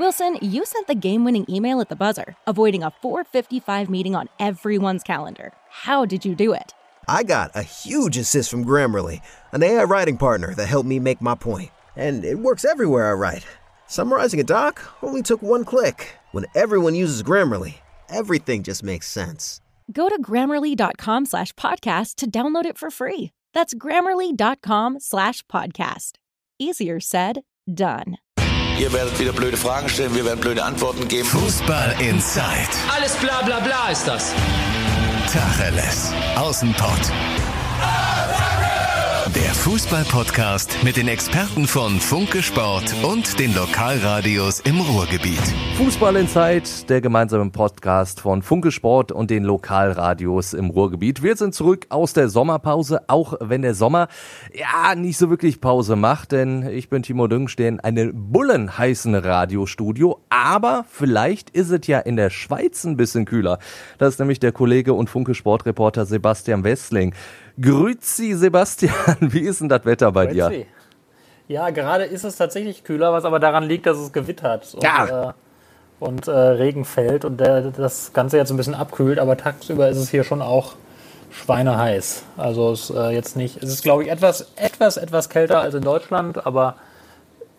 Wilson, you sent the game winning email at the buzzer, avoiding a 455 meeting on everyone's calendar. How did you do it? I got a huge assist from Grammarly, an AI writing partner that helped me make my point. And it works everywhere I write. Summarizing a doc only took one click. When everyone uses Grammarly, everything just makes sense. Go to grammarly.com slash podcast to download it for free. That's grammarly.com slash podcast. Easier said, done. Ihr werdet wieder blöde Fragen stellen, wir werden blöde Antworten geben. Fußball Inside. Alles bla bla bla ist das. Tacheles. Außenpott. Fußball-Podcast mit den Experten von Funke Sport und den Lokalradios im Ruhrgebiet. Fußball in Zeit, der gemeinsame Podcast von Funke Sport und den Lokalradios im Ruhrgebiet. Wir sind zurück aus der Sommerpause, auch wenn der Sommer ja nicht so wirklich Pause macht, denn ich bin Timo Düng, stehe in einem bullenheißen Radiostudio, aber vielleicht ist es ja in der Schweiz ein bisschen kühler. Das ist nämlich der Kollege und Funke Sportreporter Sebastian Westling. Grüezi Sebastian, wie ist denn das Wetter bei dir? Grüezi. Ja, gerade ist es tatsächlich kühler, was aber daran liegt, dass es gewittert und, Ja. äh, und äh, Regen fällt und der, das Ganze jetzt ein bisschen abkühlt, aber tagsüber ist es hier schon auch schweineheiß. Also es ist äh, jetzt nicht, es ist glaube ich etwas, etwas, etwas kälter als in Deutschland, aber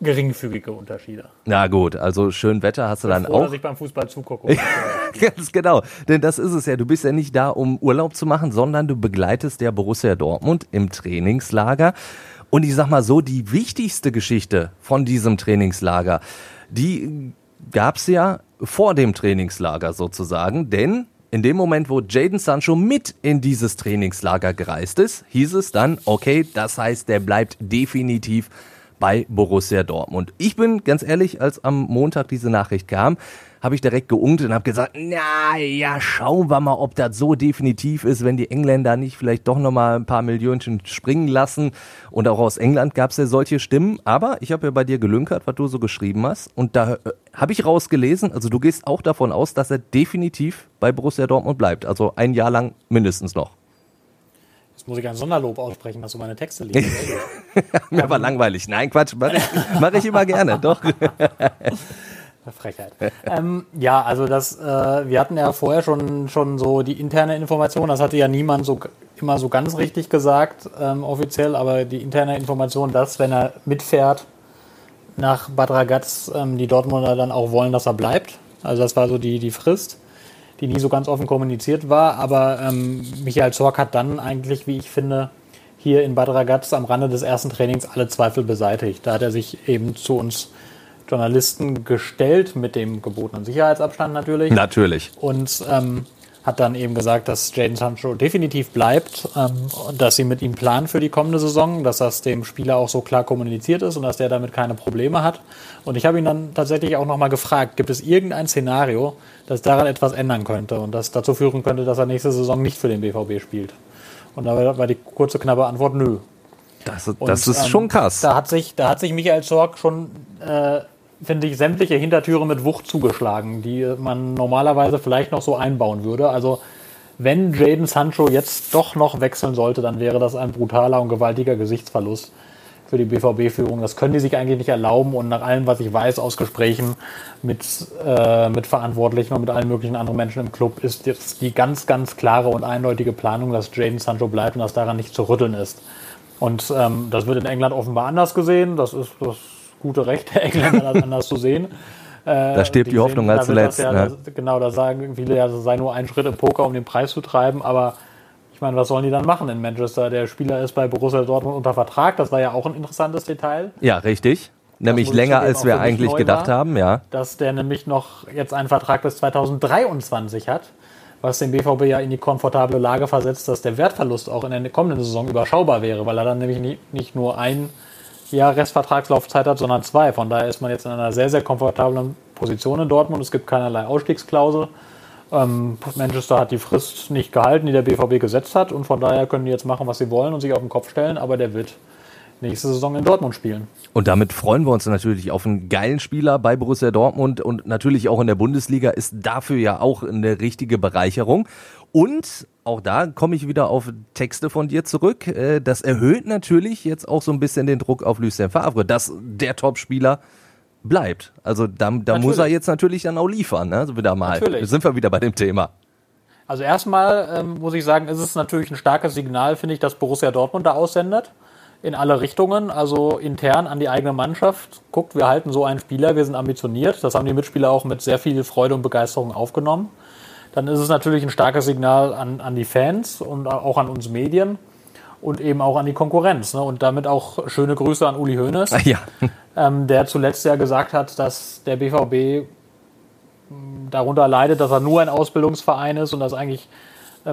geringfügige Unterschiede. Na gut, also schön Wetter hast du dann Froh, auch. dass ich beim Fußball zugucke. Ganz genau, denn das ist es ja. Du bist ja nicht da, um Urlaub zu machen, sondern du begleitest der Borussia Dortmund im Trainingslager. Und ich sag mal so, die wichtigste Geschichte von diesem Trainingslager, die gab's ja vor dem Trainingslager sozusagen, denn in dem Moment, wo Jaden Sancho mit in dieses Trainingslager gereist ist, hieß es dann, okay, das heißt, der bleibt definitiv bei Borussia Dortmund. Ich bin ganz ehrlich, als am Montag diese Nachricht kam, habe ich direkt geungt und habe gesagt, na ja, schauen wir mal, ob das so definitiv ist, wenn die Engländer nicht vielleicht doch noch mal ein paar Millionchen springen lassen. Und auch aus England gab es ja solche Stimmen. Aber ich habe ja bei dir gelünkert, was du so geschrieben hast. Und da äh, habe ich rausgelesen, also du gehst auch davon aus, dass er definitiv bei Borussia Dortmund bleibt. Also ein Jahr lang mindestens noch. Jetzt muss ich ein Sonderlob aussprechen, dass du meine Texte liest. Mir war langweilig. Nein, Quatsch, mache ich, mach ich immer gerne, doch. Frechheit. ähm, ja, also das, äh, wir hatten ja vorher schon, schon so die interne Information, das hatte ja niemand so immer so ganz richtig gesagt, ähm, offiziell, aber die interne Information, dass wenn er mitfährt nach Bad Ragaz, ähm, die Dortmunder dann auch wollen, dass er bleibt. Also das war so die, die Frist, die nie so ganz offen kommuniziert war, aber ähm, Michael Zorc hat dann eigentlich, wie ich finde, hier in Bad Ragaz am Rande des ersten Trainings alle Zweifel beseitigt. Da hat er sich eben zu uns Journalisten gestellt, mit dem gebotenen Sicherheitsabstand natürlich. Natürlich. Und ähm, hat dann eben gesagt, dass Jaden Sancho definitiv bleibt ähm, und dass sie mit ihm planen für die kommende Saison, dass das dem Spieler auch so klar kommuniziert ist und dass der damit keine Probleme hat. Und ich habe ihn dann tatsächlich auch nochmal gefragt, gibt es irgendein Szenario, das daran etwas ändern könnte und das dazu führen könnte, dass er nächste Saison nicht für den BVB spielt? Und da war die kurze, knappe Antwort, nö. Das, Und, das ist ähm, schon krass. Da hat sich, da hat sich Michael Zorc schon, äh, finde ich, sämtliche Hintertüre mit Wucht zugeschlagen, die man normalerweise vielleicht noch so einbauen würde. Also wenn Jaden Sancho jetzt doch noch wechseln sollte, dann wäre das ein brutaler und gewaltiger Gesichtsverlust für die BVB-Führung. Das können die sich eigentlich nicht erlauben und nach allem, was ich weiß aus Gesprächen mit, äh, mit Verantwortlichen und mit allen möglichen anderen Menschen im Club, ist jetzt die ganz, ganz klare und eindeutige Planung, dass Jaden Sancho bleibt und dass daran nicht zu rütteln ist. Und ähm, das wird in England offenbar anders gesehen. Das ist das gute Recht der Engländer, das anders zu sehen. Äh, Da stirbt die Hoffnung als zuletzt, Ja, ne? das, genau, da sagen viele, ja, das sei nur ein Schritt im Poker, um den Preis zu treiben. Aber ich meine, was sollen die dann machen in Manchester? Der Spieler ist bei Borussia Dortmund unter Vertrag. Das war ja auch ein interessantes Detail. Ja, richtig. Nämlich länger, als wir eigentlich gedacht war. haben, ja. dass der nämlich noch jetzt einen Vertrag bis 2023 hat, was den BVB ja in die komfortable Lage versetzt, dass der Wertverlust auch in der kommenden Saison überschaubar wäre, weil er dann nämlich nicht, nicht nur ein Jahr Restvertragslaufzeit hat, sondern zwei. Von daher ist man jetzt in einer sehr, sehr komfortablen Position in Dortmund. Es gibt keinerlei Ausstiegsklausel. Ähm, Manchester hat die Frist nicht gehalten, die der BVB gesetzt hat und von daher können die jetzt machen, was sie wollen und sich auf den Kopf stellen, aber der wird nächste Saison in Dortmund spielen. Und damit freuen wir uns natürlich auf einen geilen Spieler bei Borussia Dortmund und natürlich auch in der Bundesliga ist dafür ja auch eine richtige Bereicherung. Und auch da komme ich wieder auf Texte von dir zurück. Äh, Das erhöht natürlich jetzt auch so ein bisschen den Druck auf Lucien Favre, dass der Topspieler bleibt. Also da, da muss er jetzt natürlich dann auch liefern, ne? Also wieder mal. Natürlich. Sind wir wieder bei dem Thema. Also erstmal ähm, muss ich sagen, ist es natürlich ein starkes Signal, finde ich, dass Borussia Dortmund da aussendet. In alle Richtungen, also intern an die eigene Mannschaft. Guckt, wir halten so einen Spieler, wir sind ambitioniert. Das haben die Mitspieler auch mit sehr viel Freude und Begeisterung aufgenommen. Dann ist es natürlich ein starkes Signal an, an die Fans und auch an uns Medien und eben auch an die Konkurrenz. Ne? Und damit auch schöne Grüße an Uli Hoeneß, Ja. ähm, der zuletzt ja gesagt hat, dass der BVB darunter leidet, dass er nur ein Ausbildungsverein ist und dass eigentlich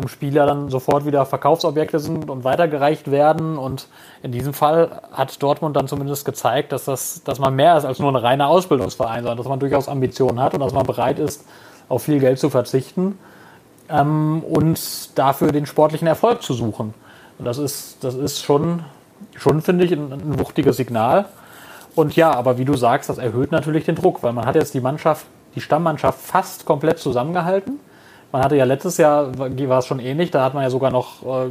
Spieler dann sofort wieder Verkaufsobjekte sind und weitergereicht werden. Und in diesem Fall hat Dortmund dann zumindest gezeigt, dass, das, dass man mehr ist als nur ein reiner Ausbildungsverein, sondern dass man durchaus Ambitionen hat und dass man bereit ist, auf viel Geld zu verzichten ähm, und dafür den sportlichen Erfolg zu suchen. Und das ist, das ist schon, schon finde ich, ein, ein wuchtiges Signal. Und ja, aber wie du sagst, das erhöht natürlich den Druck, weil man hat jetzt die Mannschaft, die Stammmannschaft fast komplett zusammengehalten. Man hatte ja letztes Jahr, war es schon ähnlich, da hat man ja sogar noch, äh,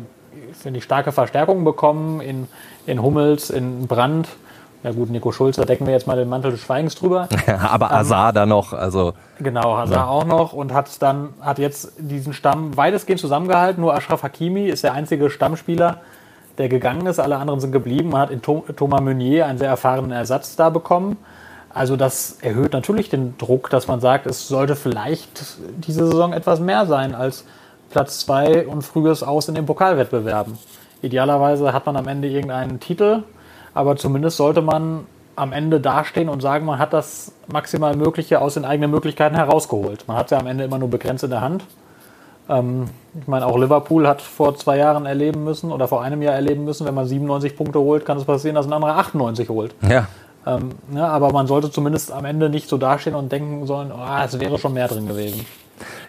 finde ich, starke Verstärkungen bekommen in, in Hummels, in Brandt. Ja gut, Nico Schulz, da decken wir jetzt mal den Mantel des Schweigens drüber. Aber Azar da noch, also Genau, Hazard auch noch und hat dann hat jetzt diesen Stamm weitestgehend zusammengehalten. Nur Ashraf Hakimi ist der einzige Stammspieler, der gegangen ist. Alle anderen sind geblieben. Man hat in Tho- Thomas Meunier einen sehr erfahrenen Ersatz da bekommen. Also das erhöht natürlich den Druck, dass man sagt, es sollte vielleicht diese Saison etwas mehr sein als Platz zwei und frühes Aus in den Pokalwettbewerben. Idealerweise hat man am Ende irgendeinen Titel, aber zumindest sollte man am Ende dastehen und sagen, man hat das maximal Mögliche aus den eigenen Möglichkeiten herausgeholt. Man hat ja am Ende immer nur begrenzt in der Hand. Ähm, ich meine, auch Liverpool hat vor zwei Jahren erleben müssen oder vor einem Jahr erleben müssen, wenn man 97 Punkte holt, kann es passieren, dass ein anderer 98 holt. ja. Ähm, ja, aber man sollte zumindest am Ende nicht so dastehen und denken sollen, oh, es wäre schon mehr drin gewesen.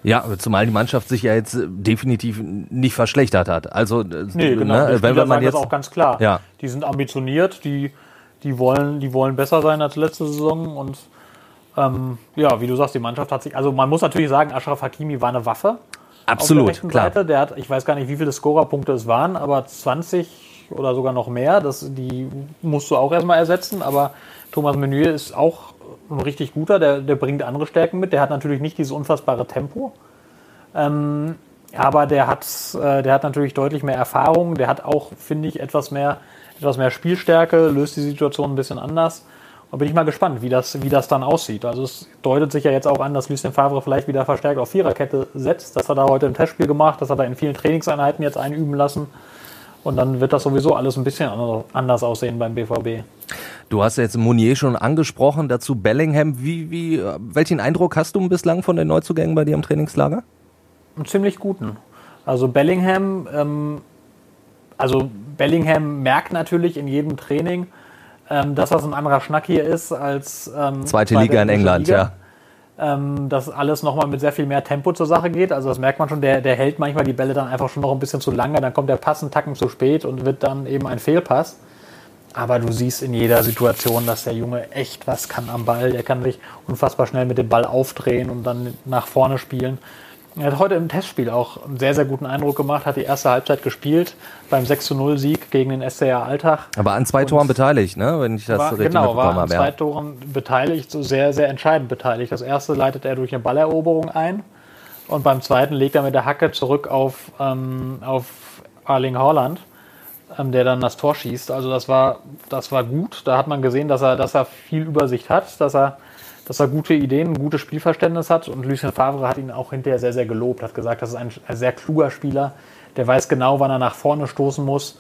Ja, zumal die Mannschaft sich ja jetzt äh, definitiv nicht verschlechtert hat. Also, äh, Nee, genau. ne, wenn, wenn man jetzt das auch ganz klar. Ja. Die sind ambitioniert, die, die, wollen, die wollen besser sein als letzte Saison und ähm, ja, wie du sagst, die Mannschaft hat sich, also man muss natürlich sagen, Ashraf Hakimi war eine Waffe. auf der absolut rechten klar. Seite. Der hat, ich weiß gar nicht, wie viele Scorerpunkte es waren, aber 20 oder sogar noch mehr. Das, die musst du auch erstmal ersetzen. Aber Thomas Meunier ist auch ein richtig guter, der, der bringt andere Stärken mit. Der hat natürlich nicht dieses unfassbare Tempo. Ähm, aber der hat, äh, der hat natürlich deutlich mehr Erfahrung. Der hat auch, finde ich, etwas mehr, etwas mehr Spielstärke, löst die Situation ein bisschen anders. Und bin ich mal gespannt, wie das, wie das dann aussieht. Also es deutet sich ja jetzt auch an, dass Lucien Favre vielleicht wieder verstärkt auf Viererkette setzt. Das hat er heute im Testspiel gemacht, das hat er in vielen Trainingseinheiten jetzt einüben lassen. Und dann wird das sowieso alles ein bisschen anders- aussehen beim BVB. Du hast jetzt Monier schon angesprochen, dazu Bellingham. Wie, wie, welchen Eindruck hast du bislang von den Neuzugängen bei dir im Trainingslager? einen ziemlich guten. Also Bellingham, ähm, also Bellingham merkt natürlich in jedem Training, ähm, dass das ein anderer Schnack hier ist als ähm, Zweite Liga in England, Liga. Ähm, dass alles nochmal mit sehr viel mehr Tempo zur Sache geht. Also das merkt man schon, der, der hält manchmal die Bälle dann einfach schon noch ein bisschen zu lange, dann kommt der Pass einen Tacken zu spät und wird dann eben ein Fehlpass. Aber du siehst in jeder Situation, dass der Junge echt was kann am Ball. Der kann sich unfassbar schnell mit dem Ball aufdrehen und dann nach vorne spielen. Er hat heute im Testspiel auch einen sehr, sehr guten Eindruck gemacht, hat die erste Halbzeit gespielt beim 6-0-Sieg gegen den SCR Alltag. Aber an zwei Toren beteiligt, ne? wenn ich das War, richtig genau, war mitbekommen an habe. zwei Ja. Toren beteiligt, so sehr, sehr entscheidend beteiligt. Das erste leitet er durch eine Balleroberung ein und beim zweiten legt er mit der Hacke zurück auf, ähm, auf Erling Haaland, ähm, der dann das Tor schießt. Also das war, das war gut. Da hat man gesehen, dass er, dass er viel Übersicht hat, dass er, dass er gute Ideen, gutes Spielverständnis hat. Und Lucien Favre hat ihn auch hinterher sehr, sehr gelobt, hat gesagt, das ist ein, sehr kluger Spieler, der weiß genau, wann er nach vorne stoßen muss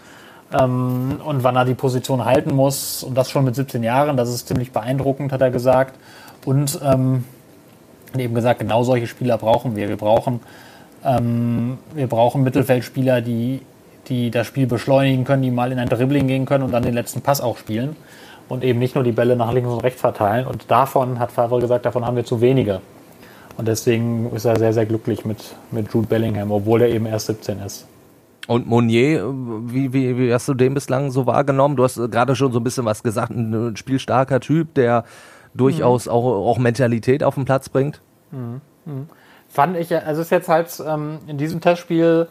ähm, und wann er die Position halten muss. Und das schon mit 17 Jahren. Das ist ziemlich beeindruckend, hat er gesagt. Und ähm, eben gesagt, genau solche Spieler brauchen wir. Wir brauchen, ähm, wir brauchen Mittelfeldspieler, die, die das Spiel beschleunigen können, die mal in ein Dribbling gehen können und dann den letzten Pass auch spielen. Und eben nicht nur die Bälle nach links und rechts verteilen. Und davon, hat Favre gesagt, davon haben wir zu wenige. Und deswegen ist er sehr, sehr glücklich mit, mit Jude Bellingham, obwohl er eben erst 17 ist. Und Monier, wie, wie, wie hast du den bislang so wahrgenommen? Du hast äh, gerade schon so ein bisschen was gesagt, ein spielstarker Typ, der durchaus Mhm. auch, auch Mentalität auf den Platz bringt. Fand ich, also es ist jetzt halt ähm, in diesem Testspiel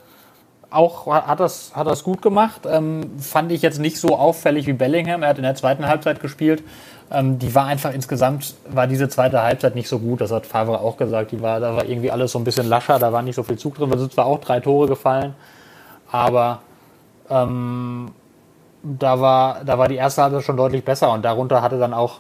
auch hat das, hat das gut gemacht. Ähm, fand ich jetzt nicht so auffällig wie Bellingham. Er hat in der zweiten Halbzeit gespielt. Ähm, die war einfach insgesamt, war diese zweite Halbzeit nicht so gut. Das hat Favre auch gesagt. Die war, da war irgendwie alles so ein bisschen lascher. Da war nicht so viel Zug drin. Da sind zwar auch drei Tore gefallen, aber ähm, da, war, da war die erste Halbzeit schon deutlich besser. Und darunter hatte dann auch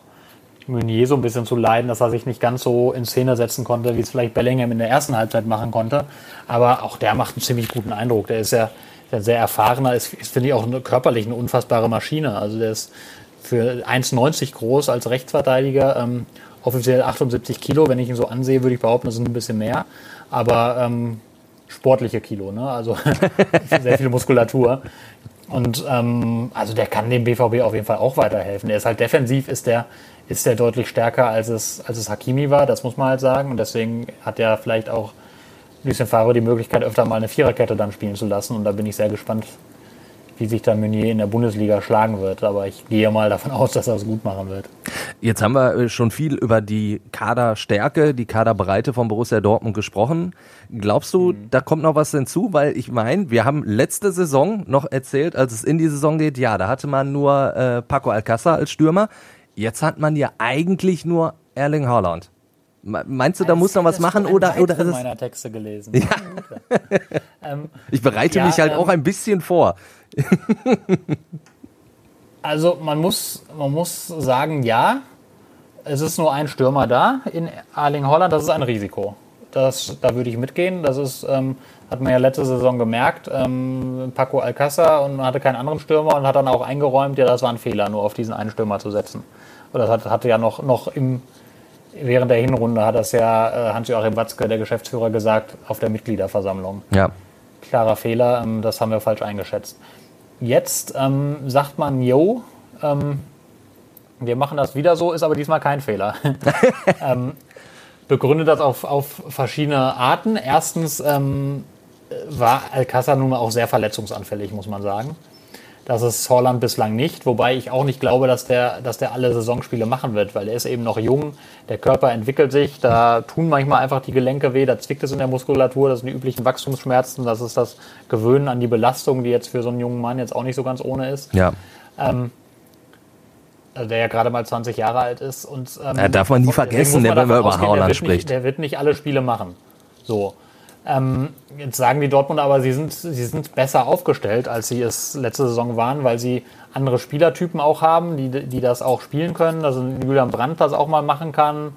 Meunier so ein bisschen zu leiden, dass er sich nicht ganz so in Szene setzen konnte, wie es vielleicht Bellingham in der ersten Halbzeit machen konnte. Aber auch der macht einen ziemlich guten Eindruck. Der ist ja der sehr erfahrener, ist, ist finde ich auch eine, körperlich eine unfassbare Maschine. Also der ist für 1,90 groß als Rechtsverteidiger, ähm, offiziell 78 Kilo. Wenn ich ihn so ansehe, würde ich behaupten, das sind ein bisschen mehr. Aber ähm, sportliche Kilo, ne? also sehr viel Muskulatur. Und ähm, also der kann dem BVB auf jeden Fall auch weiterhelfen. Der ist halt defensiv, ist der, ist der deutlich stärker, als es, als es Hakimi war, das muss man halt sagen. Und deswegen hat er vielleicht auch Lucien Favre die Möglichkeit, öfter mal eine Viererkette dann spielen zu lassen. Und da bin ich sehr gespannt, wie sich dann Meunier in der Bundesliga schlagen wird. Aber ich gehe mal davon aus, dass er es gut machen wird. Jetzt haben wir äh, schon viel über die Kaderstärke, die Kaderbreite von Borussia Dortmund gesprochen. Glaubst du, mhm. da kommt noch was hinzu? Weil ich meine, wir haben letzte Saison noch erzählt, als es in die Saison geht, ja, da hatte man nur äh, Paco Alcázar als Stürmer. Jetzt hat man ja eigentlich nur Erling Haaland. Meinst du, da muss noch was machen oder oder ist es meiner Texte gelesen? Ja. ähm, ich bereite ja, mich halt ähm, auch ein bisschen vor. also man muss man muss sagen, ja, es ist nur ein Stürmer da in Erling Holland, das ist ein Risiko. Das, da würde ich mitgehen. Das ist, ähm, hat man ja letzte Saison gemerkt. Ähm, Paco Alcázar und man hatte keinen anderen Stürmer und hat dann auch eingeräumt, ja, das war ein Fehler, nur auf diesen einen Stürmer zu setzen. Oder das hatte ja noch, noch im, während der Hinrunde hat das ja äh, Hans-Joachim Watzke, der Geschäftsführer, gesagt auf der Mitgliederversammlung. Ja. Klarer Fehler, ähm, das haben wir falsch eingeschätzt. Jetzt ähm, sagt man, yo, ähm, wir machen das wieder so, ist aber diesmal kein Fehler. ähm, begründet das auf, auf verschiedene Arten. Erstens ähm, war Alcázar nun mal auch sehr verletzungsanfällig, muss man sagen. Das ist Holland bislang nicht, wobei ich auch nicht glaube, dass der, dass der alle Saisonspiele machen wird, weil er ist eben noch jung, der Körper entwickelt sich, da tun manchmal einfach die Gelenke weh, da zwickt es in der Muskulatur, das sind die üblichen Wachstumsschmerzen, das ist das Gewöhnen an die Belastung, die jetzt für so einen jungen Mann jetzt auch nicht so ganz ohne ist. Ja. Ähm, also der ja gerade mal 20 Jahre alt ist. Und, ähm, ja, darf man nie vergessen, man wenn man über Haaland spricht. der wird nicht alle Spiele machen. So. Ähm, jetzt sagen die Dortmund aber, sie sind, sie sind besser aufgestellt, als sie es letzte Saison waren, weil sie andere Spielertypen auch haben, die, die das auch spielen können. Dass ein Julian Brandt das auch mal machen kann,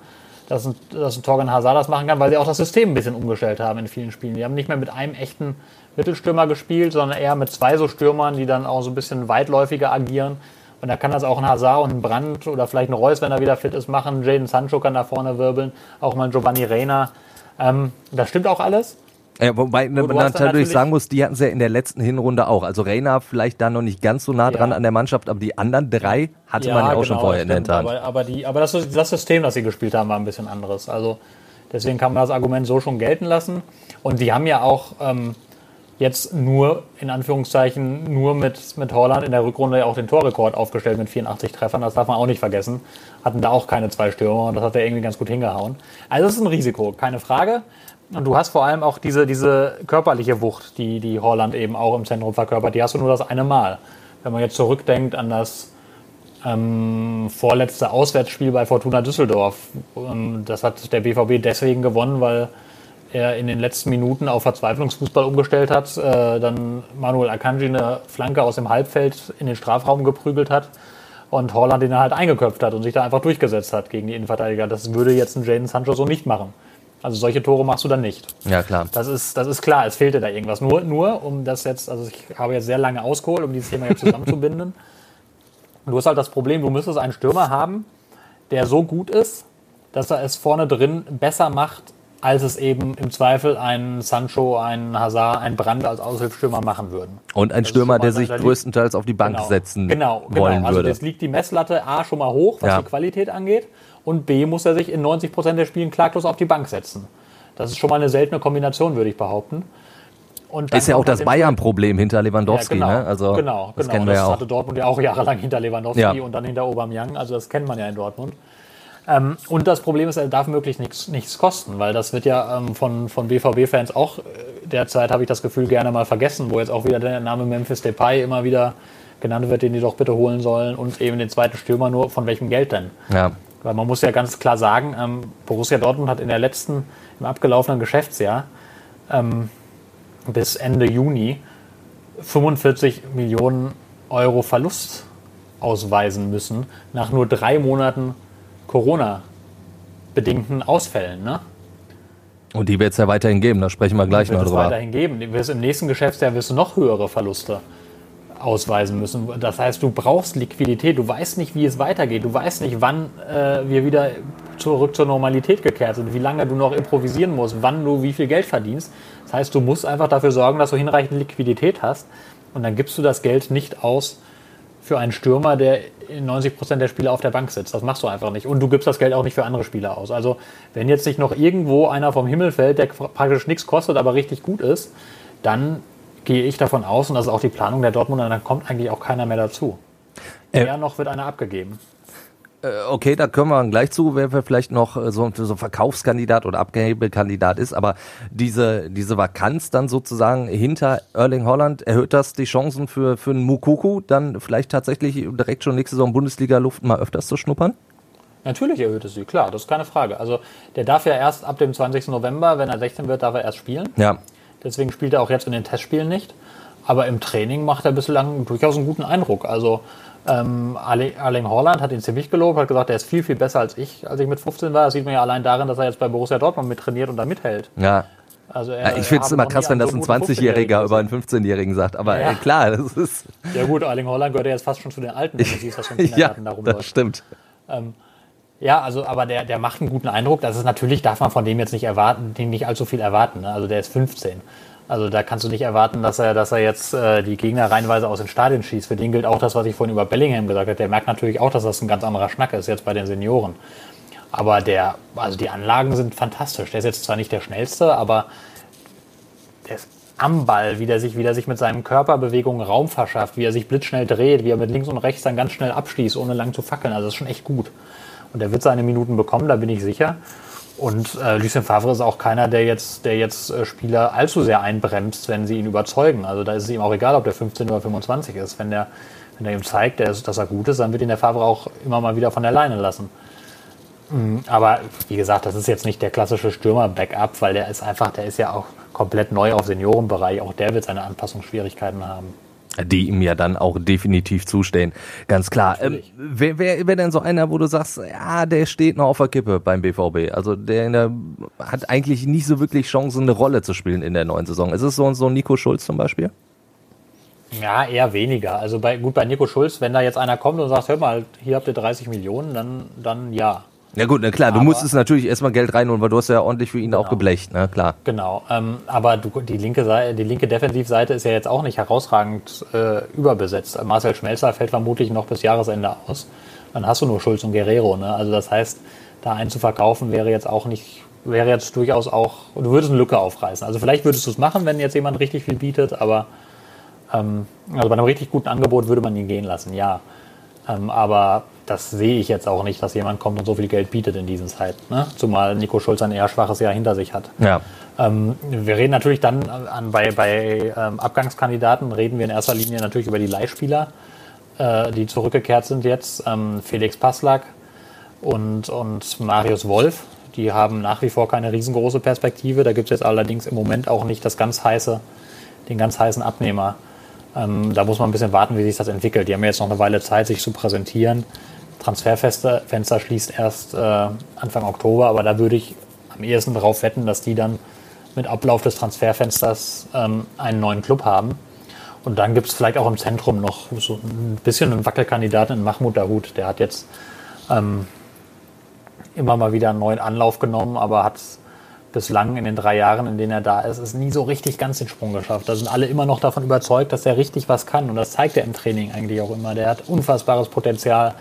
dass ein, dass ein Torgan Hazard das machen kann, weil sie auch das System ein bisschen umgestellt haben in vielen Spielen. Die haben nicht mehr mit einem echten Mittelstürmer gespielt, sondern eher mit zwei so Stürmern, die dann auch so ein bisschen weitläufiger agieren. Und da kann das auch ein Hazard und ein Brandt oder vielleicht ein Reus, wenn er wieder fit ist, machen. Jaden Sancho kann da vorne wirbeln, auch mal Giovanni Reina. Ähm, das stimmt auch alles. Ja, wobei man natürlich, natürlich sagen muss, die hatten sie ja in der letzten Hinrunde auch. Also Reina vielleicht da noch nicht ganz so nah dran ja. an der Mannschaft, aber die anderen drei hatte ja, man ja auch genau, schon vorher in der Hand. Aber, aber, die, aber das, das System, das sie gespielt haben, war ein bisschen anderes. Also deswegen kann man das Argument so schon gelten lassen. Und die haben ja auch ähm, jetzt nur, in Anführungszeichen, nur mit, mit Holland in der Rückrunde auch den Torrekord aufgestellt mit 84 Treffern. Das darf man auch nicht vergessen. Hatten da auch keine zwei Stürmer und das hat er irgendwie ganz gut hingehauen. Also das ist ein Risiko, keine Frage. Und du hast vor allem auch diese, diese körperliche Wucht, die, die Holland eben auch im Zentrum verkörpert. Die hast du nur das eine Mal. Wenn man jetzt zurückdenkt an das ähm, vorletzte Auswärtsspiel bei Fortuna Düsseldorf. Ähm, das hat der BVB deswegen gewonnen, weil er in den letzten Minuten auf Verzweiflungsfußball umgestellt hat, äh, dann Manuel Akanji eine Flanke aus dem Halbfeld in den Strafraum geprügelt hat und Holland den halt eingeköpft hat und sich da einfach durchgesetzt hat gegen die Innenverteidiger. Das würde jetzt ein Jaden Sancho so nicht machen. Also solche Tore machst du dann nicht. Ja, klar. Das ist, das ist klar, es fehlte da irgendwas. Nur, nur, um das jetzt, also ich habe jetzt sehr lange ausgeholt, um dieses Thema jetzt zusammenzubinden. du hast halt das Problem, du müsstest einen Stürmer haben, der so gut ist, dass er es vorne drin besser macht, als es eben im Zweifel ein Sancho, ein Hazard, ein Brand als Aushilfsstürmer machen würden. Und ein das Stürmer, der sich größtenteils auf die Bank genau, setzen genau, genau. wollen also würde. Also liegt die Messlatte A schon mal hoch, was ja. die Qualität angeht und B muss er sich in 90 Prozent der Spielen klaglos auf die Bank setzen. Das ist schon mal eine seltene Kombination, würde ich behaupten. ist ja auch das Bayern-Problem hinter Lewandowski. Ja, genau, ne? also, genau, das genau. Das ja auch. hatte Dortmund ja auch jahrelang hinter Lewandowski ja. und dann hinter Aubameyang. Also das kennt man ja in Dortmund. Ähm, und das Problem ist, er darf möglichst nichts, nichts kosten, weil das wird ja ähm, von, von BVB-Fans auch äh, derzeit, habe ich das Gefühl, gerne mal vergessen, wo jetzt auch wieder der Name Memphis Depay immer wieder genannt wird, den die doch bitte holen sollen und eben den zweiten Stürmer nur von welchem Geld denn? Ja. Weil man muss ja ganz klar sagen, ähm, Borussia Dortmund hat in der letzten, im abgelaufenen Geschäftsjahr ähm, bis Ende Juni 45 Millionen Euro Verlust ausweisen müssen, nach nur drei Monaten Corona-bedingten Ausfällen. Ne? Und die wird es ja weiterhin geben, da sprechen wir gleich wird noch es drüber. weiterhin geben. Im nächsten Geschäftsjahr wirst du noch höhere Verluste ausweisen müssen. Das heißt, du brauchst Liquidität. Du weißt nicht, wie es weitergeht. Du weißt nicht, wann äh, wir wieder zurück zur Normalität gekehrt sind, wie lange du noch improvisieren musst, wann du wie viel Geld verdienst. Das heißt, du musst einfach dafür sorgen, dass du hinreichend Liquidität hast. Und dann gibst du das Geld nicht aus für einen Stürmer, der in 90 Prozent der Spiele auf der Bank sitzt. Das machst du einfach nicht. Und du gibst das Geld auch nicht für andere Spieler aus. Also, wenn jetzt nicht noch irgendwo einer vom Himmel fällt, der praktisch nichts kostet, aber richtig gut ist, dann gehe ich davon aus, und das ist auch die Planung der Dortmunder, dann kommt eigentlich auch keiner mehr dazu. Äh, Eher noch wird einer abgegeben. Äh, Okay, da können wir gleich zu, wer vielleicht noch äh, so, so ein Verkaufskandidat oder Abgabekandidat ist, aber diese, diese Vakanz dann sozusagen hinter Erling Holland, erhöht das die Chancen für, für einen Mukuku, dann vielleicht tatsächlich direkt schon nächste Saison Bundesliga-Luft mal öfters zu schnuppern? Natürlich erhöht es sie, klar, das ist keine Frage. Also der darf ja erst ab dem 20. November, wenn er 16 wird, darf er erst spielen. Ja. Deswegen spielt er auch jetzt in den Testspielen nicht. Aber im Training macht er bislang durchaus einen guten Eindruck. Also ähm, Erling Haaland hat ihn ziemlich gelobt, hat gesagt, er ist viel, viel besser als ich, als ich mit 15 war. Das sieht man ja allein darin, dass er jetzt bei Borussia Dortmund mit trainiert und da mithält. Ja. Also ja er, ich finde es er immer krass, wenn das ein so guten 20-Jähriger über 15-Jährigen einen 15-Jährigen sagt. Aber Ja. äh, klar, das ist. Ja gut, Erling Haaland gehört ja jetzt fast schon zu den Alten, wenn du siehst, was für ein Ja, da das rumläuft. stimmt. Ja, also, aber der, der macht einen guten Eindruck. Das ist natürlich, darf man von dem jetzt nicht erwarten, den nicht allzu viel erwarten. Ne? Also der ist 15. Also da kannst du nicht erwarten, dass er, dass er jetzt äh, die Gegner reihenweise aus den Stadien schießt. Für den gilt auch das, was ich vorhin über Bellingham gesagt habe. Der merkt natürlich auch, dass das ein ganz anderer Schnack ist jetzt bei den Senioren. Aber der, also die Anlagen sind fantastisch. Der ist jetzt zwar nicht der schnellste, aber der ist am Ball, wie der sich, wie der sich mit seinen Körperbewegungen Raum verschafft, wie er sich blitzschnell dreht, wie er mit links und rechts dann ganz schnell abschließt, ohne lang zu fackeln. Also das ist schon echt gut. Und er wird seine Minuten bekommen, da bin ich sicher. Und äh, Lucien Favre ist auch keiner, der jetzt, der jetzt äh, Spieler allzu sehr einbremst, wenn sie ihn überzeugen. Also da ist es ihm auch egal, ob der 15 oder 25 ist. Wenn der, wenn der ihm zeigt, der dass er gut ist, dann wird ihn der Favre auch immer mal wieder von der Leine lassen. Mm, Aber wie gesagt, das ist jetzt nicht der klassische Stürmer-Backup, weil der ist einfach, der ist ja auch komplett neu auf Seniorenbereich. Auch der wird seine Anpassungsschwierigkeiten haben. Die ihm ja dann auch definitiv zustehen. Ganz klar. Ähm, wer, wer, wer denn so einer, wo du sagst, ja, der steht noch auf der Kippe beim BVB? Also der, der hat eigentlich nicht so wirklich Chancen, eine Rolle zu spielen in der neuen Saison. Ist es so, so ein Nico Schulz zum Beispiel? Ja, eher weniger. Also bei, gut, bei Nico Schulz, wenn da jetzt einer kommt und sagt, hör mal, hier habt ihr 30 Millionen, dann, dann ja. Ja gut, na klar, du Aber- musstest natürlich erstmal Geld reinholen, weil du hast ja ordentlich für ihn auch geblecht, ne, klar. Genau, ähm, aber du, die, linke Seite, die linke Defensivseite ist ja jetzt auch nicht herausragend äh, überbesetzt. Marcel Schmelzer fällt vermutlich noch bis Jahresende aus. Dann hast du nur Schulz und Guerrero. Ne? Also das heißt, da einen zu verkaufen wäre jetzt auch nicht, wäre jetzt durchaus auch, du würdest eine Lücke aufreißen. Also vielleicht würdest du es machen, wenn jetzt jemand richtig viel bietet, aber ähm, also bei einem richtig guten Angebot würde man ihn gehen lassen, ja. Ähm, aber das sehe ich jetzt auch nicht, dass jemand kommt und so viel Geld bietet in diesen Zeiten. Ne? Zumal Nico Schulz ein eher schwaches Jahr hinter sich hat. Ja. Ähm, wir reden natürlich dann an, bei, bei ähm, Abgangskandidaten, reden wir in erster Linie natürlich über die Leihspieler, äh, die zurückgekehrt sind jetzt. Ähm, Felix Passlack und, und Marius Wolf, die haben nach wie vor keine riesengroße Perspektive. Da gibt es jetzt allerdings im Moment auch nicht das ganz heiße, den ganz heißen Abnehmer. Ähm, da muss man ein bisschen warten, wie sich das entwickelt. Die haben jetzt noch eine Weile Zeit, sich zu präsentieren. Transferfenster Fenster schließt erst äh, Anfang Oktober, aber da würde ich am ehesten darauf wetten, dass die dann mit Ablauf des Transferfensters ähm, einen neuen Club haben. Und dann gibt es vielleicht auch im Zentrum noch so ein bisschen einen Wackelkandidaten in Mahmoud Dahoud. Der hat jetzt ähm, immer mal wieder einen neuen Anlauf genommen, aber hat bislang in den drei Jahren, in denen er da ist, es nie so richtig ganz den Sprung geschafft. Da sind alle immer noch davon überzeugt, dass er richtig was kann. Und das zeigt er im Training eigentlich auch immer. Der hat unfassbares Potenzial.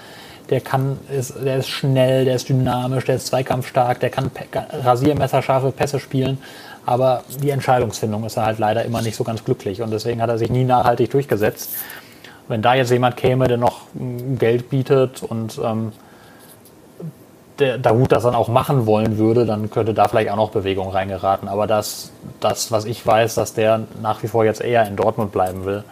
Der kann, ist, der ist schnell, der ist dynamisch, der ist zweikampfstark, der kann rasiermesserscharfe Pässe spielen. Aber die Entscheidungsfindung ist er halt leider immer nicht so ganz glücklich. Und deswegen hat er sich nie nachhaltig durchgesetzt. Wenn da jetzt jemand käme, der noch mm, Geld bietet und ähm, der Dahut das dann auch machen wollen würde, dann könnte da vielleicht auch noch Bewegung reingeraten. Aber das, das, was ich weiß, dass der nach wie vor jetzt eher in Dortmund bleiben will,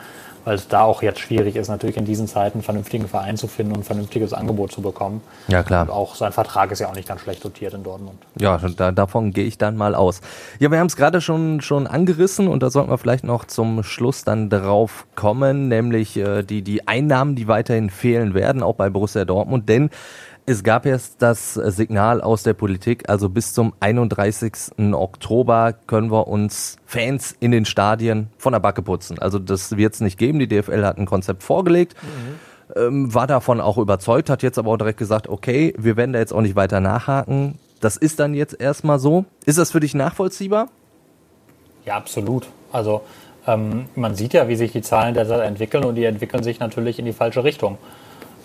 weil es da auch jetzt schwierig ist, natürlich in diesen Zeiten einen vernünftigen Verein zu finden und ein vernünftiges Angebot zu bekommen. Ja, klar. Und auch sein Vertrag ist ja auch nicht ganz schlecht dotiert in Dortmund. Ja, da, davon gehe ich dann mal aus. Ja, wir haben es gerade schon, schon angerissen und da sollten wir vielleicht noch zum Schluss dann drauf kommen, nämlich äh, die, die Einnahmen, die weiterhin fehlen werden, auch bei Borussia Dortmund, denn es gab jetzt das Signal aus der Politik, also bis zum 31. Oktober können wir uns Fans in den Stadien von der Backe putzen. Also das wird es nicht geben. Die DFL hat ein Konzept vorgelegt. Mhm. Ähm, war davon auch überzeugt, hat jetzt aber auch direkt gesagt, okay, wir werden da jetzt auch nicht weiter nachhaken. Das ist dann jetzt erstmal so. Ist das für dich nachvollziehbar? Ja, absolut. Also ähm, man sieht ja, wie sich die Zahlen derzeit entwickeln und die entwickeln sich natürlich in die falsche Richtung.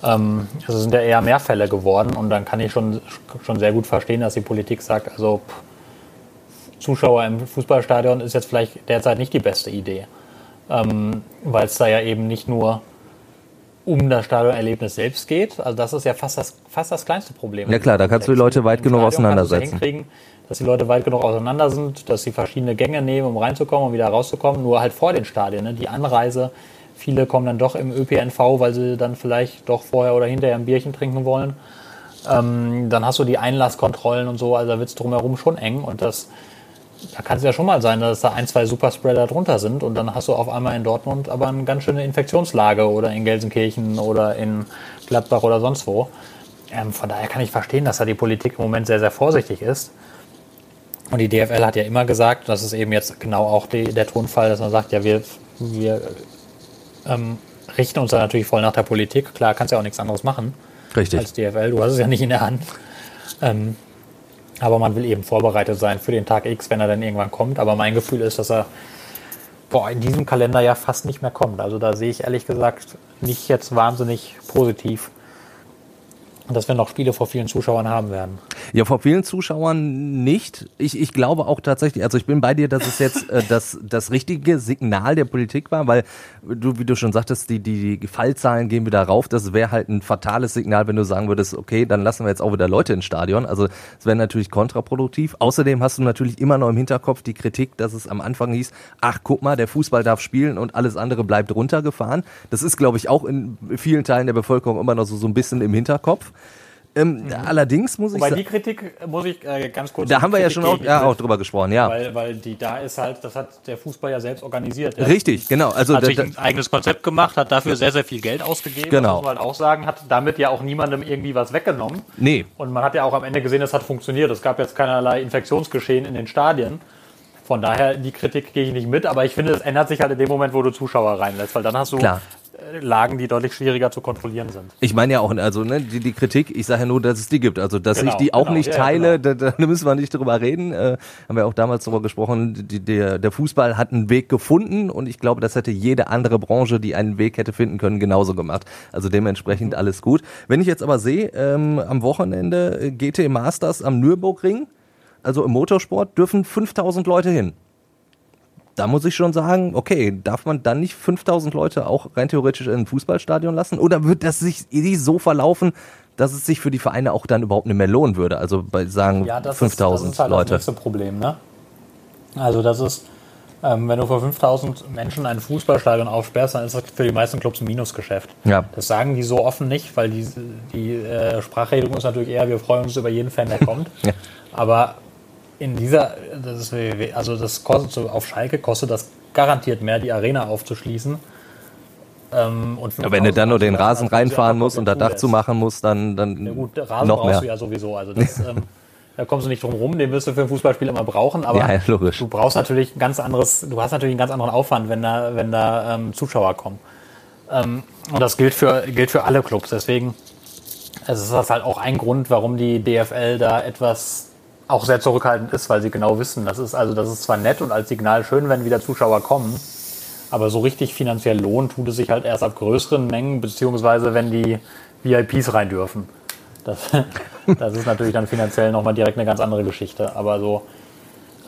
Ähm, also sind ja eher mehr Fälle geworden und dann kann ich schon, schon sehr gut verstehen, dass die Politik sagt, also pff, Zuschauer im Fußballstadion ist jetzt vielleicht derzeit nicht die beste Idee, ähm, weil es da ja eben nicht nur um das Stadionerlebnis selbst geht. Also das ist ja fast das, fast das kleinste Problem. Ja klar, da kannst du die Leute weit genug auseinandersetzen. Dass die Leute weit genug auseinander sind, dass sie verschiedene Gänge nehmen, um reinzukommen und wieder rauszukommen. Nur halt vor den Stadien. Ne? Die Anreise Viele kommen dann doch im ÖPNV, weil sie dann vielleicht doch vorher oder hinterher ein Bierchen trinken wollen. Ähm, dann hast du die Einlasskontrollen und so, also da wird es drumherum schon eng und das, da kann es ja schon mal sein, dass da ein, zwei Superspreader drunter sind und dann hast du auf einmal in Dortmund aber eine ganz schöne Infektionslage oder in Gelsenkirchen oder in Gladbach oder sonst wo. Ähm, von daher kann ich verstehen, dass da die Politik im Moment sehr, sehr vorsichtig ist. Und die DFL hat ja immer gesagt, das ist eben jetzt genau auch die, der Tonfall, dass man sagt, ja, wir, wir ähm, richten uns da natürlich voll nach der Politik. Klar, kannst ja auch nichts anderes machen. Richtig. Als DFL. Du hast es ja nicht in der Hand. Ähm, aber man will eben vorbereitet sein für den Tag X, wenn er dann irgendwann kommt. Aber mein Gefühl ist, dass er boah, in diesem Kalender ja fast nicht mehr kommt. Also da sehe ich ehrlich gesagt nicht jetzt wahnsinnig positiv dass wir noch Spiele vor vielen Zuschauern haben werden. Ja, vor vielen Zuschauern nicht. Ich, ich glaube auch tatsächlich, also ich bin bei dir, dass es jetzt äh, das, das richtige Signal der Politik war, weil du, wie du schon sagtest, die, die, die Fallzahlen gehen wieder rauf. Das wäre halt ein fatales Signal, wenn du sagen würdest, okay, dann lassen wir jetzt auch wieder Leute ins Stadion. Also es wäre natürlich kontraproduktiv. Außerdem hast du natürlich immer noch im Hinterkopf die Kritik, dass es am Anfang hieß, ach guck mal, der Fußball darf spielen und alles andere bleibt runtergefahren. Das ist, glaube ich, auch in vielen Teilen der Bevölkerung immer noch so, so ein bisschen im Hinterkopf. Ähm, mhm. Allerdings muss Wobei ich die Kritik muss ich äh, ganz kurz. Da haben wir ja schon auch, ja, auch drüber gesprochen, ja. Weil, weil die da ist halt, das hat der Fußball ja selbst organisiert. Der Richtig, genau. Also hat sich ein eigenes Konzept gemacht, hat dafür sehr sehr viel Geld ausgegeben. Genau. Muss man halt auch sagen, hat damit ja auch niemandem irgendwie was weggenommen. Nee. Und man hat ja auch am Ende gesehen, es hat funktioniert. Es gab jetzt keinerlei Infektionsgeschehen in den Stadien. Von daher, die Kritik gehe ich nicht mit, aber ich finde, es ändert sich halt in dem Moment, wo du Zuschauer reinlässt, weil dann hast du Klar. Lagen, die deutlich schwieriger zu kontrollieren sind. Ich meine ja auch, also ne, die, die Kritik, ich sage ja nur, dass es die gibt. Also, dass genau, ich die auch genau, nicht ja, teile, genau. da, da müssen wir nicht drüber reden. Äh, haben wir auch damals darüber gesprochen, die, der, der Fußball hat einen Weg gefunden und ich glaube, das hätte jede andere Branche, die einen Weg hätte finden können, genauso gemacht. Also dementsprechend alles gut. Wenn ich jetzt aber sehe, ähm, am Wochenende äh, GT Masters am Nürburgring, also im Motorsport, dürfen 5000 Leute hin da muss ich schon sagen, okay, darf man dann nicht 5000 Leute auch rein theoretisch in ein Fußballstadion lassen? Oder wird das sich so verlaufen, dass es sich für die Vereine auch dann überhaupt nicht mehr lohnen würde? Also bei sagen ja, 5000 ist, das ist halt Leute. Das nächste Problem, ne? Also das ist, ähm, wenn du für 5000 Menschen ein Fußballstadion aufsperrst, dann ist das für die meisten Clubs ein Minusgeschäft. Ja. Das sagen die so offen nicht, weil die, die äh, Sprachregelung ist natürlich eher, wir freuen uns über jeden Fan, der kommt. ja. Aber in dieser, das ist, also das kostet so, auf Schalke kostet das garantiert mehr, die Arena aufzuschließen. Ähm, und ja, wenn du dann nur den Rasen reinfahren musst und das Dach zu machen musst, dann, dann ja, gut, Rasen noch brauchst mehr. du ja sowieso. Also das, ähm, da kommst du nicht drum rum, den wirst du für ein Fußballspiel immer brauchen, aber ja, logisch. du brauchst natürlich ein ganz anderes, du hast natürlich einen ganz anderen Aufwand, wenn da, wenn da ähm, Zuschauer kommen. Ähm, und das gilt für, gilt für alle Clubs. Deswegen also ist das halt auch ein Grund, warum die DFL da etwas auch sehr zurückhaltend ist, weil sie genau wissen, das ist also das ist zwar nett und als Signal schön, wenn wieder Zuschauer kommen, aber so richtig finanziell lohnen tut es sich halt erst ab größeren Mengen, beziehungsweise wenn die VIPs rein dürfen. Das, das ist natürlich dann finanziell nochmal direkt eine ganz andere Geschichte. Aber so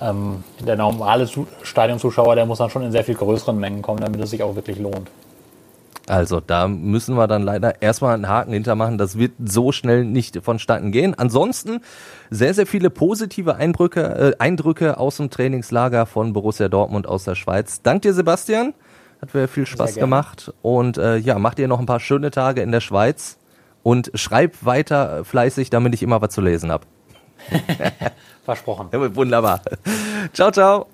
ähm, der normale Stadionzuschauer, der muss dann schon in sehr viel größeren Mengen kommen, damit es sich auch wirklich lohnt. Also da müssen wir dann leider erstmal einen Haken hintermachen. Das wird so schnell nicht vonstatten gehen. Ansonsten sehr, sehr viele positive Eindrücke, äh, Eindrücke aus dem Trainingslager von Borussia Dortmund aus der Schweiz. Dank dir, Sebastian. Hat mir viel Spaß gemacht. Und äh, ja, mach dir noch ein paar schöne Tage in der Schweiz und schreib weiter fleißig, damit ich immer was zu lesen habe. Versprochen. Wunderbar. Ciao, ciao.